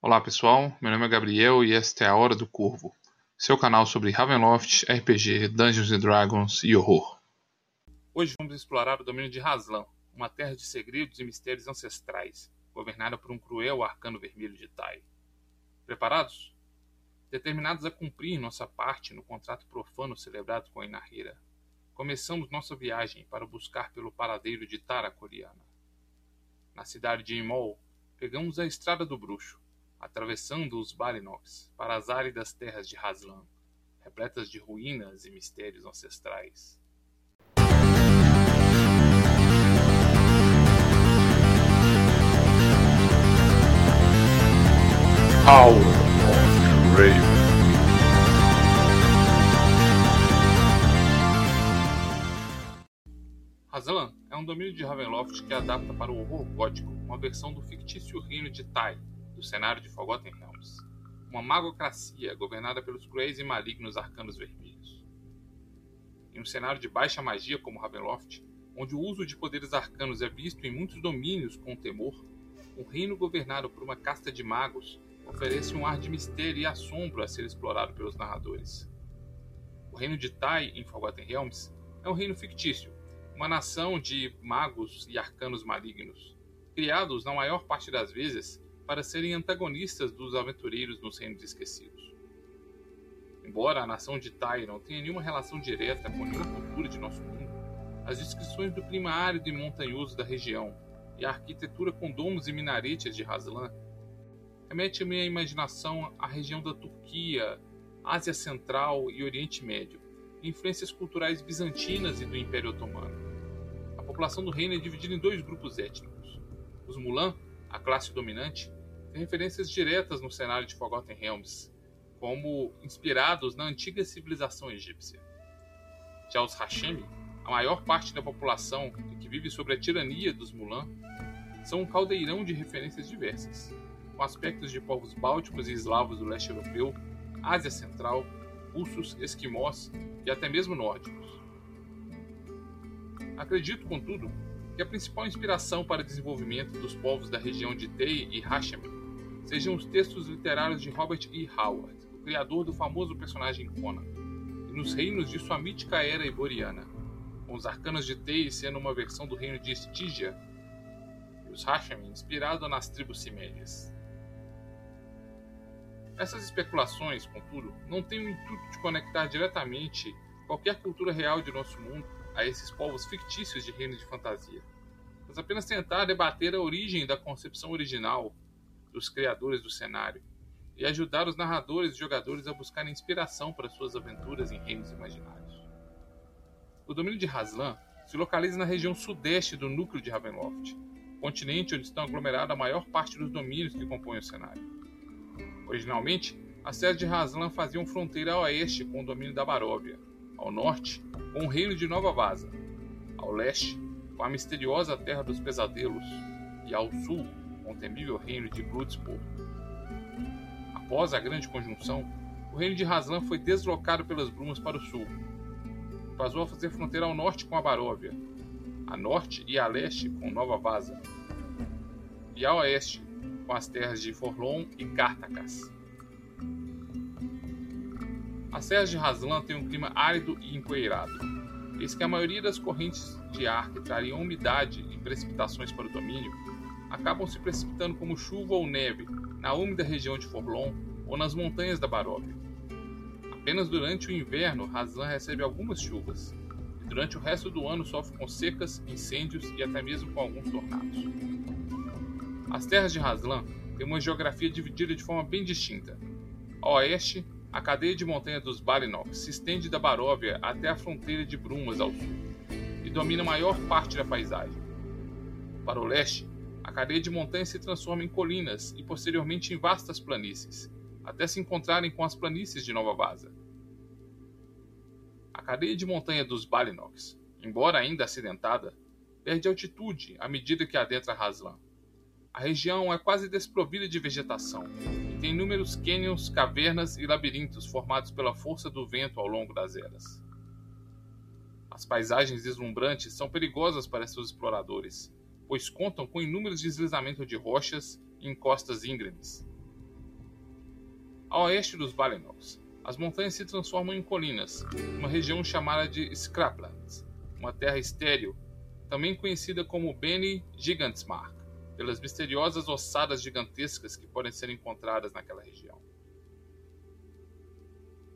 Olá pessoal, meu nome é Gabriel e esta é a Hora do Corvo, seu canal sobre Ravenloft, RPG, Dungeons Dragons e horror. Hoje vamos explorar o domínio de Haslan, uma terra de segredos e mistérios ancestrais, governada por um cruel arcano vermelho de Tai. Preparados? Determinados a cumprir nossa parte no contrato profano celebrado com a Inahira, começamos nossa viagem para buscar pelo paradeiro de Tara Coreana. Na cidade de Imol, pegamos a Estrada do Bruxo, atravessando os Balinox para as áridas terras de Haslan, repletas de ruínas e mistérios ancestrais. Hour of Raven. Haslan é um domínio de Ravenloft que adapta para o horror gótico uma versão do fictício reino de Tai, do cenário de Forgotten Realms, uma magocracia governada pelos cruéis e malignos arcanos vermelhos. Em um cenário de baixa magia como Ravenloft, onde o uso de poderes arcanos é visto em muitos domínios com temor, um reino governado por uma casta de magos oferece um ar de mistério e assombro a ser explorado pelos narradores. O reino de Tai em Forgotten Realms é um reino fictício, uma nação de magos e arcanos malignos, criados na maior parte das vezes para serem antagonistas dos aventureiros nos Reinos Esquecidos. Embora a nação de não tenha nenhuma relação direta com nenhuma cultura de nosso mundo, as descrições do clima árido e montanhoso da região e a arquitetura com domos e minaretes de Haslan remete a minha imaginação à região da Turquia, Ásia Central e Oriente Médio, e influências culturais bizantinas e do Império Otomano. A população do reino é dividida em dois grupos étnicos. Os Mulan, a classe dominante, referências diretas no cenário de Forgotten Realms, como inspirados na antiga civilização egípcia. Já os Hashemi, a maior parte da população que vive sob a tirania dos Mulan, são um caldeirão de referências diversas, com aspectos de povos bálticos e eslavos do leste europeu, Ásia Central, russos, esquimós e até mesmo nórdicos. Acredito, contudo, que a principal inspiração para o desenvolvimento dos povos da região de Tei e Hashem sejam os textos literários de Robert E. Howard, o criador do famoso personagem Conan, e nos reinos de sua mítica era iboriana, com os arcanos de Tei sendo uma versão do reino de Stygia e os Hashem inspirado nas tribos cimédias. Essas especulações, contudo, não têm o intuito de conectar diretamente qualquer cultura real de nosso mundo a esses povos fictícios de reinos de fantasia, mas apenas tentar debater a origem da concepção original dos criadores do cenário e ajudar os narradores e jogadores a buscarem inspiração para suas aventuras em reinos imaginários. O domínio de Haslan se localiza na região sudeste do núcleo de Ravenloft, continente onde estão aglomeradas a maior parte dos domínios que compõem o cenário. Originalmente, as terras de Haslan faziam fronteira a oeste com o domínio da Baróvia, ao norte com o reino de Nova Vaza, ao leste com a misteriosa Terra dos Pesadelos e ao sul com o temível reino de Bloodsport. Após a grande conjunção, o reino de Haslan foi deslocado pelas brumas para o sul. Passou a fazer fronteira ao norte com a Baróvia, a norte e a leste com Nova Vaza, e a oeste com as terras de Forlon e Cartacas. As serras de Haslan têm um clima árido e empoeirado. Eis que a maioria das correntes de ar que trariam umidade e precipitações para o domínio acabam se precipitando como chuva ou neve na úmida região de Forlon ou nas montanhas da Baróvia. Apenas durante o inverno, Haslan recebe algumas chuvas, e durante o resto do ano sofre com secas, incêndios e até mesmo com alguns tornados. As terras de Haslan têm uma geografia dividida de forma bem distinta. A oeste, a cadeia de montanha dos Balinok se estende da Baróvia até a fronteira de Brumas ao sul e domina a maior parte da paisagem. Para o leste, a cadeia de montanhas se transforma em colinas e posteriormente em vastas planícies, até se encontrarem com as planícies de Nova Vaza. A cadeia de montanha dos Balinoks, embora ainda acidentada, perde altitude à medida que adentra Haslan. A região é quase desprovida de vegetação e tem inúmeros cânions, cavernas e labirintos formados pela força do vento ao longo das eras. As paisagens deslumbrantes são perigosas para seus exploradores, pois contam com inúmeros deslizamentos de rochas e encostas íngremes, A oeste dos Valenoks, as montanhas se transformam em colinas, uma região chamada de Scraplands, uma terra estéril, também conhecida como Beni Gigantsmark, pelas misteriosas ossadas gigantescas que podem ser encontradas naquela região.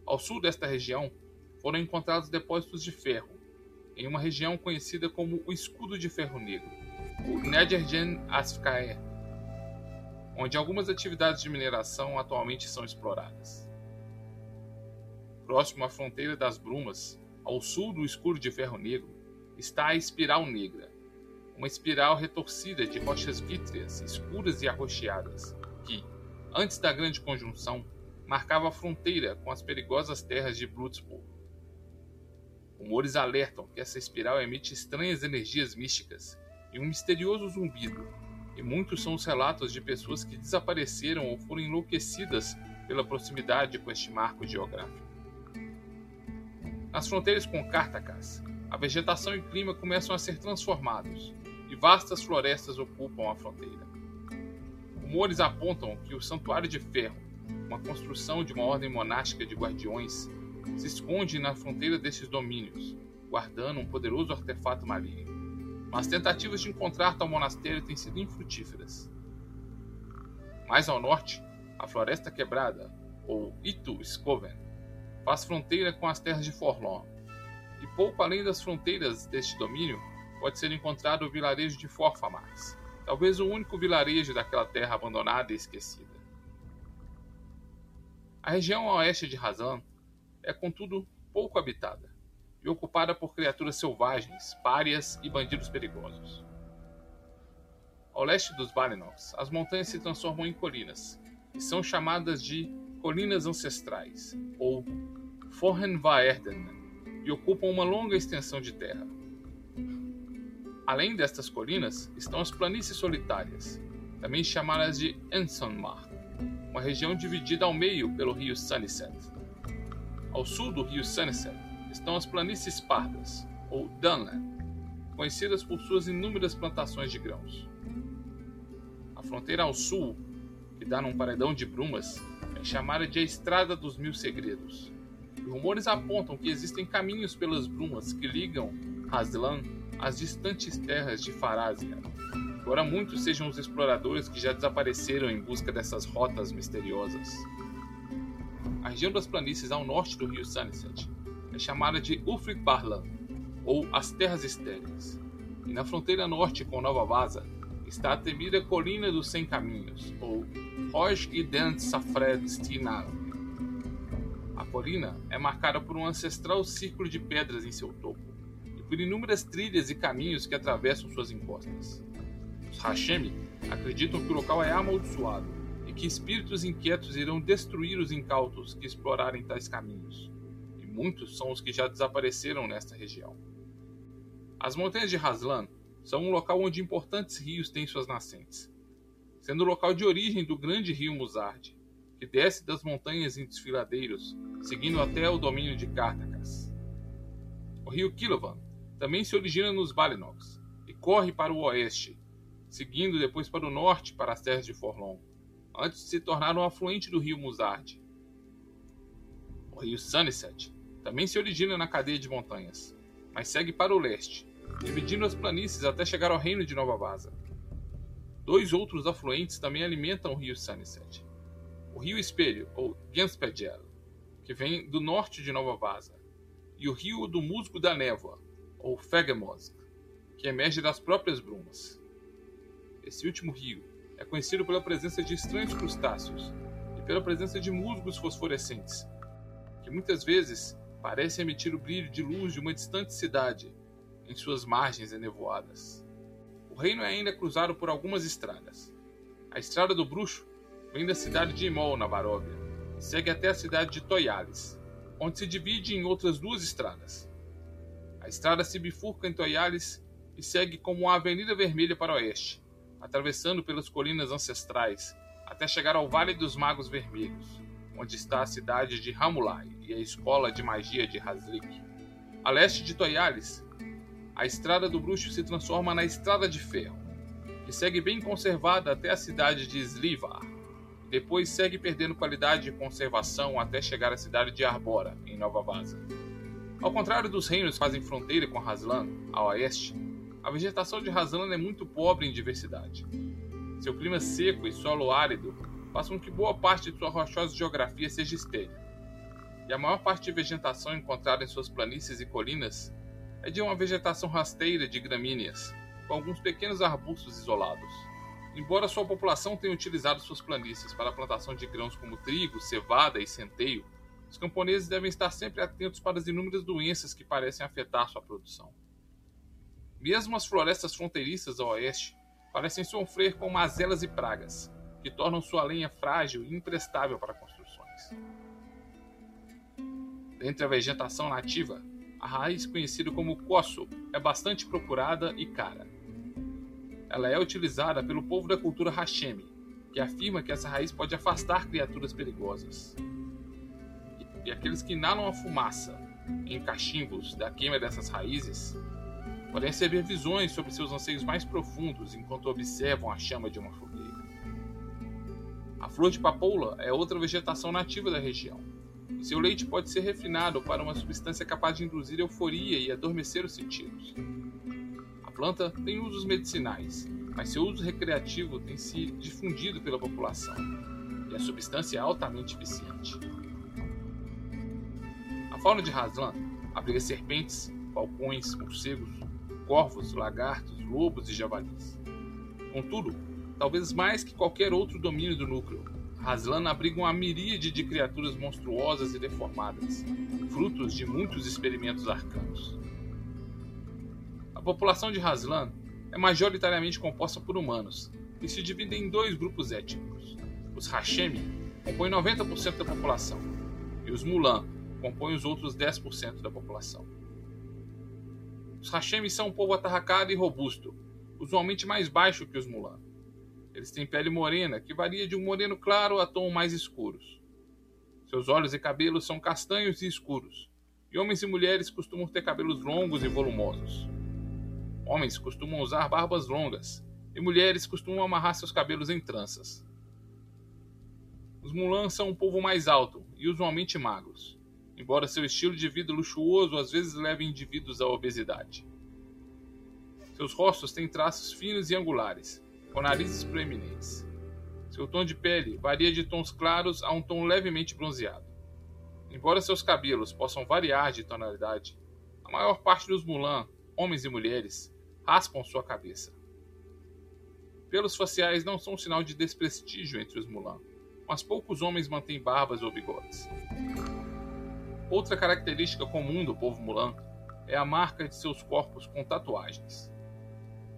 Ao sul desta região foram encontrados depósitos de ferro, em uma região conhecida como o Escudo de Ferro Negro, Nedergen Asfkaer, onde algumas atividades de mineração atualmente são exploradas. Próximo à fronteira das Brumas, ao sul do Escudo de Ferro Negro, está a Espiral Negra, uma espiral retorcida de rochas vítreas escuras e arroxeadas, que, antes da Grande Conjunção, marcava a fronteira com as perigosas terras de Bloodsport. Rumores alertam que essa espiral emite estranhas energias místicas e um misterioso zumbido, e muitos são os relatos de pessoas que desapareceram ou foram enlouquecidas pela proximidade com este marco geográfico. Nas fronteiras com Cartacas, a vegetação e o clima começam a ser transformados e vastas florestas ocupam a fronteira. Rumores apontam que o Santuário de Ferro, uma construção de uma ordem monástica de guardiões, se esconde na fronteira desses domínios, guardando um poderoso artefato maligno. Mas tentativas de encontrar tal monastério têm sido infrutíferas. Mais ao norte, a Floresta Quebrada, ou Itu Skoven, faz fronteira com as terras de Forlorn, e pouco além das fronteiras deste domínio pode ser encontrado o vilarejo de Forfamax, talvez o único vilarejo daquela terra abandonada e esquecida. A região a oeste de Razan é, contudo, pouco habitada e ocupada por criaturas selvagens, párias e bandidos perigosos. Ao leste dos Valenoks, as montanhas se transformam em colinas e são chamadas de Colinas Ancestrais, ou Forhenvaerden, e ocupam uma longa extensão de terra. Além destas colinas estão as planícies solitárias, também chamadas de Ensonmark, uma região dividida ao meio pelo rio Sunnyset. Ao sul do rio Sunnyset estão as planícies pardas, ou Dunland, conhecidas por suas inúmeras plantações de grãos. A fronteira ao sul, que dá num paredão de brumas, é chamada de a Estrada dos Mil Segredos. E rumores apontam que existem caminhos pelas brumas que ligam Haslan às distantes terras de Farazia, embora muitos sejam os exploradores que já desapareceram em busca dessas rotas misteriosas. A região das planícies ao norte do rio Sunset é chamada de Ufrik Barlan, ou as Terras Estéreis, e na fronteira norte com Nova Vaza está a temida Colina dos Cem Caminhos, ou Rosh Ident Safred Stinal. A colina é marcada por um ancestral círculo de pedras em seu topo, e por inúmeras trilhas e caminhos que atravessam suas encostas. Os Hashemi acreditam que o local é amaldiçoado e que espíritos inquietos irão destruir os incautos que explorarem tais caminhos, muitos são os que já desapareceram nesta região. As montanhas de Haslan são um local onde importantes rios têm suas nascentes, sendo o local de origem do grande rio Musard, que desce das montanhas em desfiladeiros, seguindo até o domínio de Cartacas. O rio Kilovan também se origina nos Balinoks e corre para o oeste, seguindo depois para o norte para as terras de Forlon antes de se tornar um afluente do rio Musard. O rio Sunset também se origina na cadeia de montanhas, mas segue para o leste, dividindo as planícies até chegar ao reino de Nova Vaza. Dois outros afluentes também alimentam o rio Sunset. O rio Espelho, ou Genspegel, que vem do norte de Nova Vaza, e o rio do Musgo da Névoa, ou Fegemosk, que emerge das próprias brumas. Esse último rio é conhecido pela presença de estranhos crustáceos e pela presença de musgos fosforescentes, que muitas vezes parecem emitir o brilho de luz de uma distante cidade em suas margens enevoadas. O reino é ainda cruzado por algumas estradas. A Estrada do Bruxo vem da cidade de Imol, na Baróvia, e segue até a cidade de Toiales, onde se divide em outras duas estradas. A estrada se bifurca em Toiales e segue como uma avenida vermelha para o oeste, atravessando pelas colinas ancestrais, até chegar ao Vale dos Magos Vermelhos, onde está a cidade de Ramulai e a escola de magia de Hazlik. A leste de Toyales, a Estrada do Bruxo se transforma na Estrada de Ferro, que segue bem conservada até a cidade de Slivar, depois segue perdendo qualidade de conservação até chegar à cidade de Arbora, em Nova Vaza. Ao contrário dos reinos que fazem fronteira com Haslan, a oeste, a vegetação de Haslan é muito pobre em diversidade. Seu clima seco e solo árido com que boa parte de sua rochosa geografia seja estéril. E a maior parte de vegetação encontrada em suas planícies e colinas é de uma vegetação rasteira de gramíneas, com alguns pequenos arbustos isolados. Embora sua população tenha utilizado suas planícies para a plantação de grãos como trigo, cevada e centeio, os camponeses devem estar sempre atentos para as inúmeras doenças que parecem afetar sua produção. Mesmo as florestas fronteiriças ao oeste parecem sofrer com mazelas e pragas, que tornam sua lenha frágil e imprestável para construções. Dentre a vegetação nativa, a raiz conhecida como coço é bastante procurada e cara ela é utilizada pelo povo da cultura Hashemi, que afirma que essa raiz pode afastar criaturas perigosas. E aqueles que inalam a fumaça em cachimbos da queima dessas raízes podem receber visões sobre seus anseios mais profundos enquanto observam a chama de uma fogueira. A flor de papoula é outra vegetação nativa da região. Seu leite pode ser refinado para uma substância capaz de induzir euforia e adormecer os sentidos planta tem usos medicinais, mas seu uso recreativo tem se difundido pela população, e a substância é altamente eficiente. A fauna de Haslan abriga serpentes, falcões, morcegos, corvos, lagartos, lobos e javalis. Contudo, talvez mais que qualquer outro domínio do núcleo, Haslan abriga uma miríade de criaturas monstruosas e deformadas, frutos de muitos experimentos arcanos. A população de Haslan é majoritariamente composta por humanos, que se dividem em dois grupos étnicos. Os Hashemi compõem 90% da população, e os Mulan compõem os outros 10% da população. Os Hashemi são um povo atarracado e robusto, usualmente mais baixo que os Mulan. Eles têm pele morena, que varia de um moreno claro a tons mais escuros. Seus olhos e cabelos são castanhos e escuros, e homens e mulheres costumam ter cabelos longos e volumosos. Homens costumam usar barbas longas e mulheres costumam amarrar seus cabelos em tranças. Os Mulans são um povo mais alto e usualmente magros, embora seu estilo de vida luxuoso às vezes leve indivíduos à obesidade. Seus rostos têm traços finos e angulares, com narizes proeminentes. Seu tom de pele varia de tons claros a um tom levemente bronzeado. Embora seus cabelos possam variar de tonalidade, a maior parte dos Mulan, homens e mulheres, raspam sua cabeça. Pelos faciais não são um sinal de desprestígio entre os Mulan, mas poucos homens mantêm barbas ou bigodes. Outra característica comum do povo Mulan é a marca de seus corpos com tatuagens.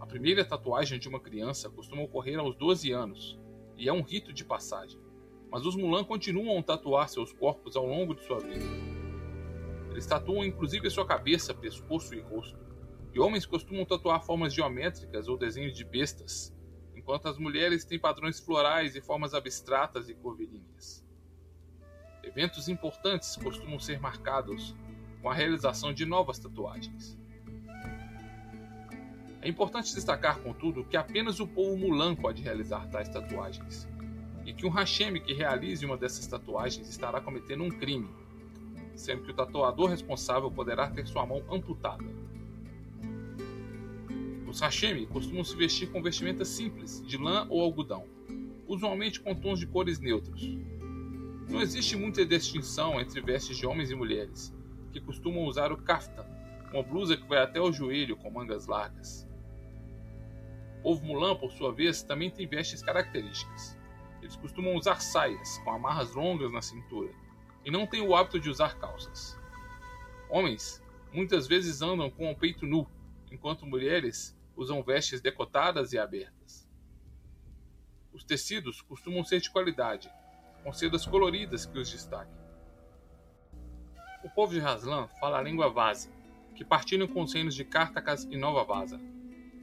A primeira tatuagem de uma criança costuma ocorrer aos 12 anos e é um rito de passagem, mas os Mulan continuam a tatuar seus corpos ao longo de sua vida. Eles tatuam inclusive sua cabeça, pescoço e rosto e homens costumam tatuar formas geométricas ou desenhos de bestas, enquanto as mulheres têm padrões florais e formas abstratas e curvilíneas. Eventos importantes costumam ser marcados com a realização de novas tatuagens. É importante destacar, contudo, que apenas o povo Mulan pode realizar tais tatuagens, e que um Hashemi que realize uma dessas tatuagens estará cometendo um crime, sendo que o tatuador responsável poderá ter sua mão amputada. Os hashemi costumam se vestir com vestimentas simples, de lã ou algodão, usualmente com tons de cores neutros. Não existe muita distinção entre vestes de homens e mulheres, que costumam usar o kaftan, uma blusa que vai até o joelho com mangas largas. Povo Mulan, por sua vez, também tem vestes características. Eles costumam usar saias, com amarras longas na cintura, e não têm o hábito de usar calças. Homens muitas vezes andam com o peito nu, enquanto mulheres usam vestes decotadas e abertas. Os tecidos costumam ser de qualidade, com sedas coloridas que os destaquem. O povo de Haslan fala a língua Vazi, que partilham com os reinos de Cartacas e Nova Vaza,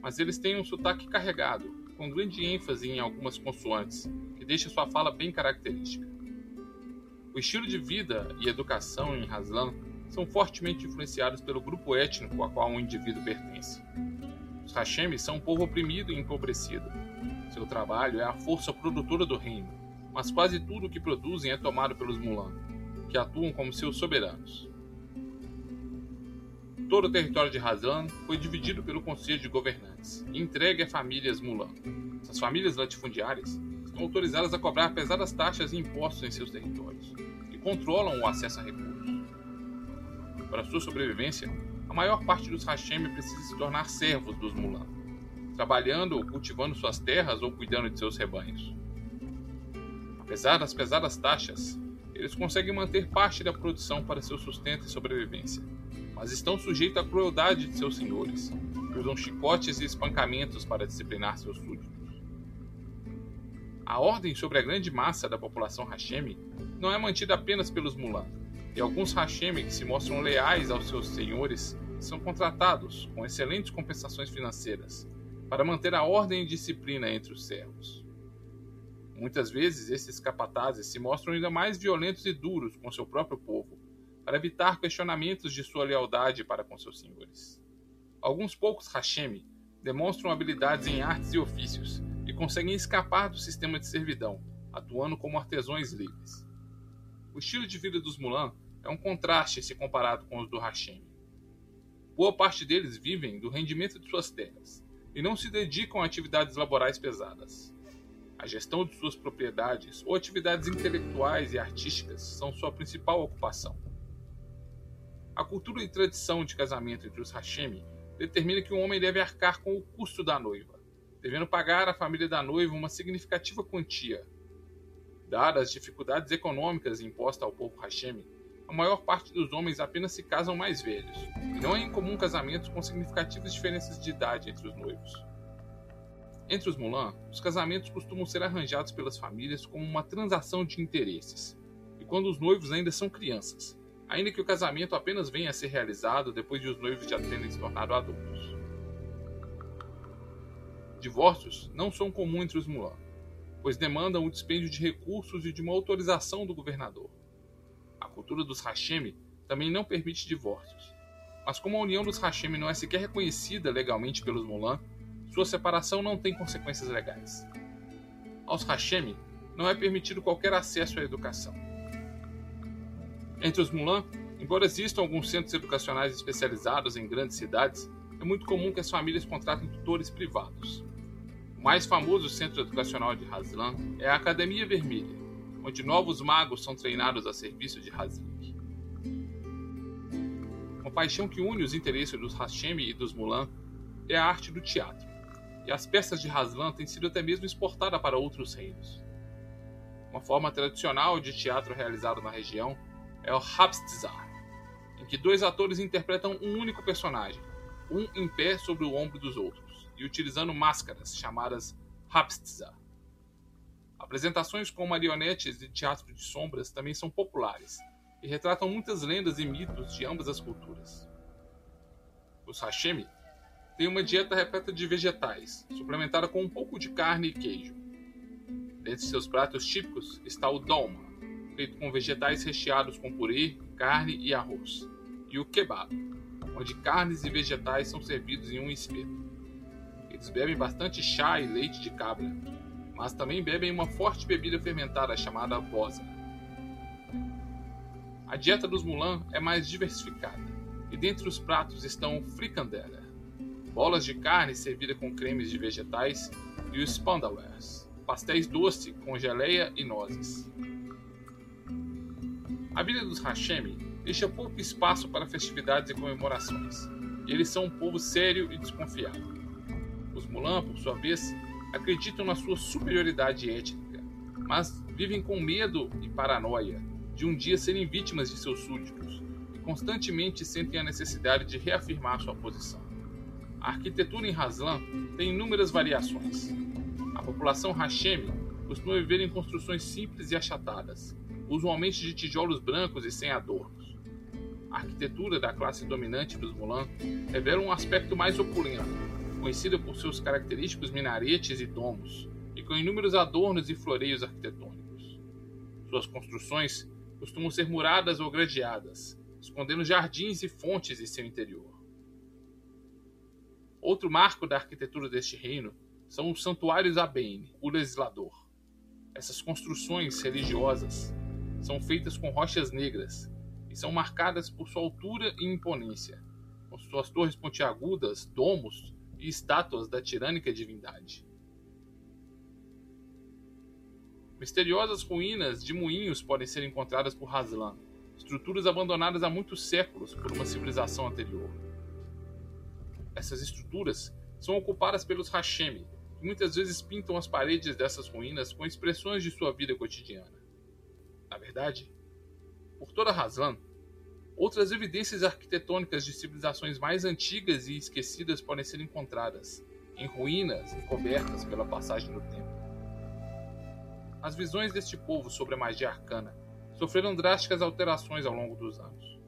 mas eles têm um sotaque carregado, com grande ênfase em algumas consoantes, que deixa sua fala bem característica. O estilo de vida e educação em Haslan são fortemente influenciados pelo grupo étnico a qual um indivíduo pertence. Os Hashemis são um povo oprimido e empobrecido. Seu trabalho é a força produtora do reino, mas quase tudo o que produzem é tomado pelos Mulan, que atuam como seus soberanos. Todo o território de Hazlan foi dividido pelo Conselho de Governantes e entregue a famílias Mulan. Essas famílias latifundiárias estão autorizadas a cobrar pesadas taxas e impostos em seus territórios e controlam o acesso a recursos. Para sua sobrevivência, a maior parte dos Hashem precisa se tornar servos dos Mulan, trabalhando ou cultivando suas terras ou cuidando de seus rebanhos. Apesar das pesadas taxas, eles conseguem manter parte da produção para seu sustento e sobrevivência, mas estão sujeitos à crueldade de seus senhores, que usam chicotes e espancamentos para disciplinar seus súditos. A ordem sobre a grande massa da população Hashemi não é mantida apenas pelos Mulan, e alguns Hashemi que se mostram leais aos seus senhores são contratados com excelentes compensações financeiras para manter a ordem e disciplina entre os servos. Muitas vezes, esses capatazes se mostram ainda mais violentos e duros com seu próprio povo, para evitar questionamentos de sua lealdade para com seus senhores. Alguns poucos Hashemi demonstram habilidades em artes e ofícios e conseguem escapar do sistema de servidão, atuando como artesãos livres. O estilo de vida dos Mulan é um contraste se comparado com os do Hashemi. Boa parte deles vivem do rendimento de suas terras e não se dedicam a atividades laborais pesadas. A gestão de suas propriedades ou atividades intelectuais e artísticas são sua principal ocupação. A cultura e tradição de casamento entre os Hashemi determina que o homem deve arcar com o custo da noiva, devendo pagar à família da noiva uma significativa quantia. Dadas as dificuldades econômicas impostas ao povo Hashemi, a maior parte dos homens apenas se casam mais velhos, e não é incomum casamentos com significativas diferenças de idade entre os noivos. Entre os Mulan, os casamentos costumam ser arranjados pelas famílias como uma transação de interesses, e quando os noivos ainda são crianças, ainda que o casamento apenas venha a ser realizado depois de os noivos já terem se tornado adultos. Divórcios não são comuns entre os Mulan, pois demandam o dispêndio de recursos e de uma autorização do governador. A cultura dos Hashemi também não permite divórcios, mas como a união dos Hashemi não é sequer reconhecida legalmente pelos Mulan, sua separação não tem consequências legais. Aos Hashemi não é permitido qualquer acesso à educação. Entre os Mulan, embora existam alguns centros educacionais especializados em grandes cidades, é muito comum que as famílias contratem tutores privados. O mais famoso centro educacional de Hazlan é a Academia Vermelha, onde novos magos são treinados a serviço de Hazlik. Uma paixão que une os interesses dos Hashemi e dos Mulan é a arte do teatro e as peças de Haslan têm sido até mesmo exportadas para outros reinos. Uma forma tradicional de teatro realizado na região é o Hapstzar, em que dois atores interpretam um único personagem, um em pé sobre o ombro dos outros, e utilizando máscaras chamadas Hapstzar. Apresentações com marionetes e teatro de sombras também são populares e retratam muitas lendas e mitos de ambas as culturas. Os Hashemi tem uma dieta repleta de vegetais, suplementada com um pouco de carne e queijo. Dentre seus pratos típicos está o dolma, feito com vegetais recheados com purê, carne e arroz, e o kebab, onde carnes e vegetais são servidos em um espeto. Eles bebem bastante chá e leite de cabra, mas também bebem uma forte bebida fermentada chamada bosa. A dieta dos Mulan é mais diversificada, e dentre os pratos estão fricandela, bolas de carne servida com cremes de vegetais e os spandawares, pastéis doce com geleia e nozes. A vida dos Hashemi deixa pouco espaço para festividades e comemorações, e eles são um povo sério e desconfiado. Os Mulan, por sua vez, acreditam na sua superioridade étnica, mas vivem com medo e paranoia de um dia serem vítimas de seus súditos e constantemente sentem a necessidade de reafirmar sua posição. A arquitetura em Haslan tem inúmeras variações. A população Hashemi costuma viver em construções simples e achatadas, usualmente de tijolos brancos e sem adornos. A arquitetura da classe dominante dos Mulan revela um aspecto mais opulento, conhecida por seus característicos minaretes e domos, e com inúmeros adornos e floreios arquitetônicos. Suas construções costumam ser muradas ou gradeadas, escondendo jardins e fontes em seu interior. Outro marco da arquitetura deste reino são os santuários Abene, o legislador. Essas construções religiosas são feitas com rochas negras e são marcadas por sua altura e imponência, com suas torres pontiagudas, domos e estátuas da tirânica divindade. Misteriosas ruínas de moinhos podem ser encontradas por Haslan, estruturas abandonadas há muitos séculos por uma civilização anterior. Essas estruturas são ocupadas pelos Hashemi, que muitas vezes pintam as paredes dessas ruínas com expressões de sua vida cotidiana. Na verdade, por toda Haslan, outras evidências arquitetônicas de civilizações mais antigas e esquecidas podem ser encontradas, em ruínas e cobertas pela passagem do tempo. As visões deste povo sobre a magia arcana sofreram drásticas alterações ao longo dos anos.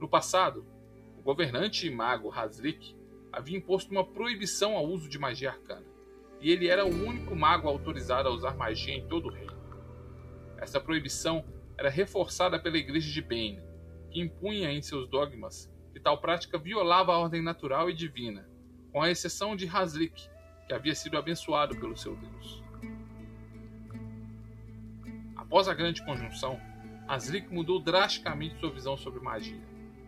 No passado, o governante e mago Hazlik havia imposto uma proibição ao uso de magia arcana, e ele era o único mago autorizado a usar magia em todo o reino. Essa proibição era reforçada pela Igreja de Bane, que impunha em seus dogmas que tal prática violava a ordem natural e divina, com a exceção de Hazlik, que havia sido abençoado pelo seu Deus. Após a Grande Conjunção, Asrik mudou drasticamente sua visão sobre magia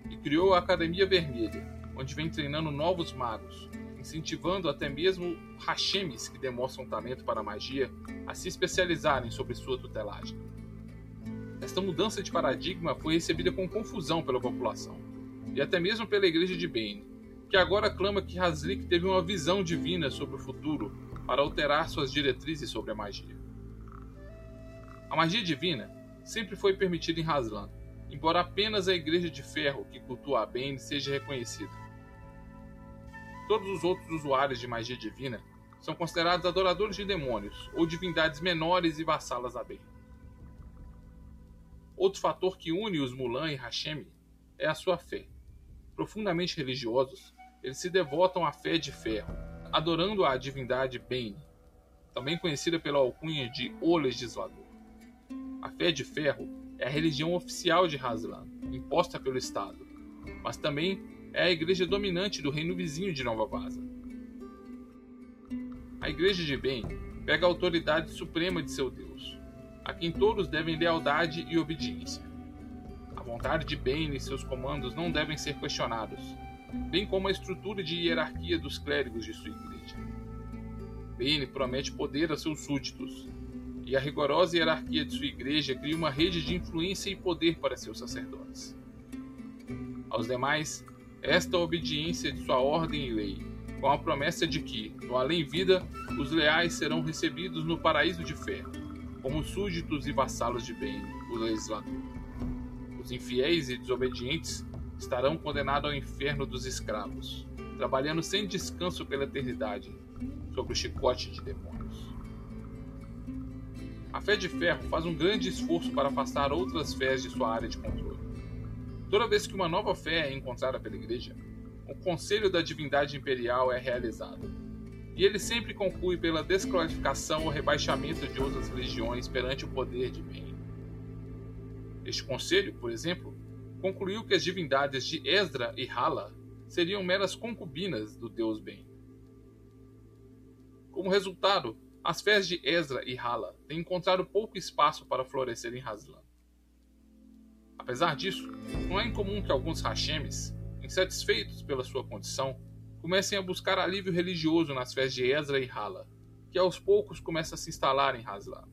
e criou a Academia Vermelha, onde vem treinando novos magos, incentivando até mesmo Hashemis que demonstram talento para a magia a se especializarem sobre sua tutelagem. Esta mudança de paradigma foi recebida com confusão pela população, e até mesmo pela Igreja de Bane, que agora clama que Haslik teve uma visão divina sobre o futuro para alterar suas diretrizes sobre a magia. A magia divina sempre foi permitida em Haslan, embora apenas a Igreja de Ferro, que cultua a Bane, seja reconhecida. Todos os outros usuários de magia divina são considerados adoradores de demônios ou divindades menores e vassalas a Bane. Outro fator que une os Mulan e Hashem é a sua fé. Profundamente religiosos, eles se devotam à fé de ferro, adorando a divindade Bane, também conhecida pela alcunha de O Legislador. A fé de ferro é a religião oficial de Haslan, imposta pelo Estado, mas também é a igreja dominante do reino vizinho de Nova Vaza. A igreja de bem pega a autoridade suprema de seu Deus, a quem todos devem lealdade e obediência. A vontade de bem e seus comandos não devem ser questionados, bem como a estrutura de hierarquia dos clérigos de sua igreja. Bane promete poder a seus súditos, e a rigorosa hierarquia de sua igreja cria uma rede de influência e poder para seus sacerdotes. Aos demais, esta obediência de sua ordem e lei, com a promessa de que, no além-vida, os leais serão recebidos no paraíso de ferro, como súditos e vassalos de bem, o legislador. Os infiéis e desobedientes estarão condenados ao inferno dos escravos, trabalhando sem descanso pela eternidade, sob o chicote de demônios. A fé de ferro faz um grande esforço para afastar outras fés de sua área de controle. Toda vez que uma nova fé é encontrada pela igreja, o conselho da divindade imperial é realizado. E ele sempre conclui pela desqualificação ou rebaixamento de outras religiões perante o poder de bem. Este conselho, por exemplo, concluiu que as divindades de Esdra e Hala seriam meras concubinas do deus bem. Como resultado, as fés de Ezra e Hala têm encontrado pouco espaço para florescer em Haslan. Apesar disso, não é incomum que alguns Hashemis, insatisfeitos pela sua condição, comecem a buscar alívio religioso nas fés de Ezra e Hala, que aos poucos começam a se instalar em Haslan.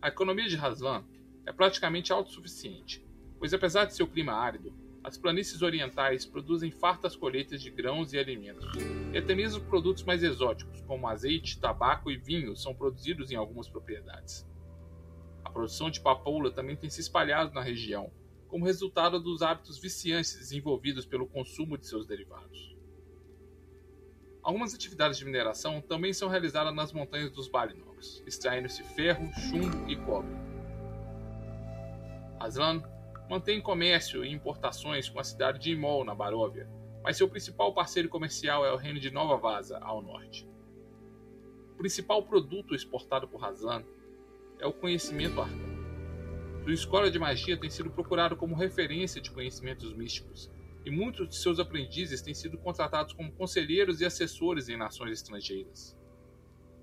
A economia de Haslan é praticamente autossuficiente, pois apesar de seu clima árido, as planícies orientais produzem fartas colheitas de grãos e alimentos, e até mesmo produtos mais exóticos, como azeite, tabaco e vinho, são produzidos em algumas propriedades. A produção de papoula também tem se espalhado na região, como resultado dos hábitos viciantes desenvolvidos pelo consumo de seus derivados. Algumas atividades de mineração também são realizadas nas montanhas dos Balinox, extraindo-se ferro, chumbo e cobre. Aslan mantém comércio e importações com a cidade de Imol, na Baróvia, mas seu principal parceiro comercial é o reino de Nova Vaza, ao norte. O principal produto exportado por Hazan é o conhecimento arcano. Sua escola de magia tem sido procurado como referência de conhecimentos místicos, e muitos de seus aprendizes têm sido contratados como conselheiros e assessores em nações estrangeiras.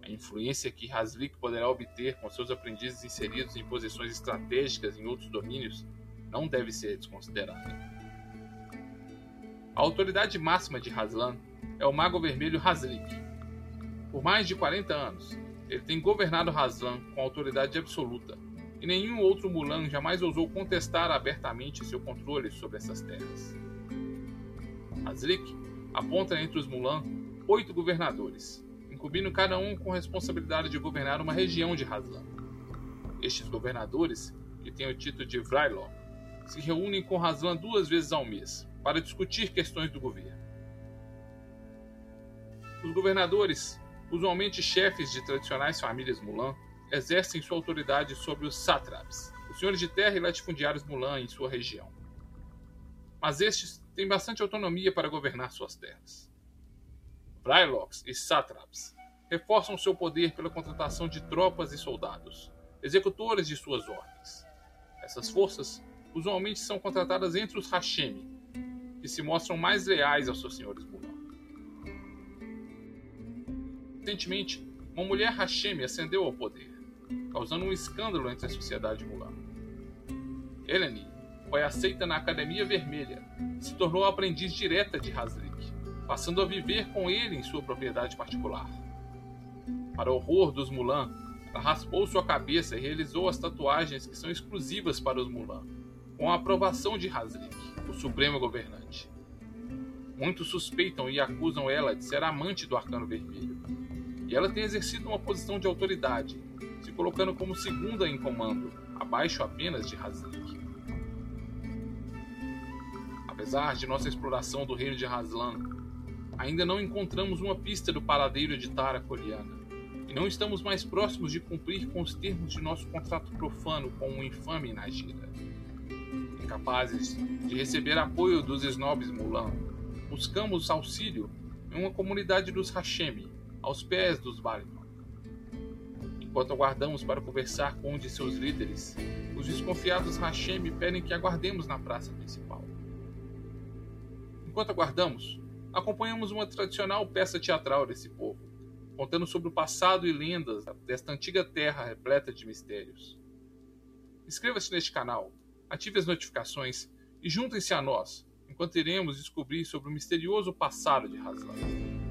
A influência que Haslik poderá obter com seus aprendizes inseridos em posições estratégicas em outros domínios não deve ser desconsiderada. A autoridade máxima de Haslan é o Mago Vermelho Haslik. Por mais de 40 anos, ele tem governado Haslan com autoridade absoluta, e nenhum outro Mulan jamais ousou contestar abertamente seu controle sobre essas terras. Haslik aponta entre os Mulan oito governadores, incumbindo cada um com responsabilidade de governar uma região de Haslan. Estes governadores, que têm o título de Vrylok, se reúnem com Haslan duas vezes ao mês para discutir questões do governo. Os governadores, usualmente chefes de tradicionais famílias Mulan, exercem sua autoridade sobre os sátraps, os senhores de terra e latifundiários Mulan em sua região. Mas estes têm bastante autonomia para governar suas terras. Brylox e sátraps reforçam seu poder pela contratação de tropas e soldados, executores de suas ordens. Essas forças usualmente são contratadas entre os Hashemi, que se mostram mais leais aos seus senhores Mulan. Recentemente, uma mulher Hashemi ascendeu ao poder, causando um escândalo entre a sociedade Mulan. Eleni foi aceita na Academia Vermelha e se tornou aprendiz direta de Haslik, passando a viver com ele em sua propriedade particular. Para o horror dos Mulan, ela raspou sua cabeça e realizou as tatuagens que são exclusivas para os Mulan, com a aprovação de Haslik, o supremo governante. Muitos suspeitam e acusam ela de ser amante do Arcano Vermelho, e ela tem exercido uma posição de autoridade, se colocando como segunda em comando, abaixo apenas de Haslik. Apesar de nossa exploração do reino de Haslan, ainda não encontramos uma pista do paradeiro de Tara Coriana e não estamos mais próximos de cumprir com os termos de nosso contrato profano com o infame Najira. Incapazes de receber apoio dos snobs Mulan, buscamos auxílio em uma comunidade dos Hashemi, aos pés dos Valinor. Enquanto aguardamos para conversar com um de seus líderes, os desconfiados Hashemi pedem que aguardemos na praça principal. Enquanto aguardamos, acompanhamos uma tradicional peça teatral desse povo, contando sobre o passado e lendas desta antiga terra repleta de mistérios. Inscreva-se neste canal, ative as notificações e juntem-se a nós, enquanto iremos descobrir sobre o misterioso passado de Haslan.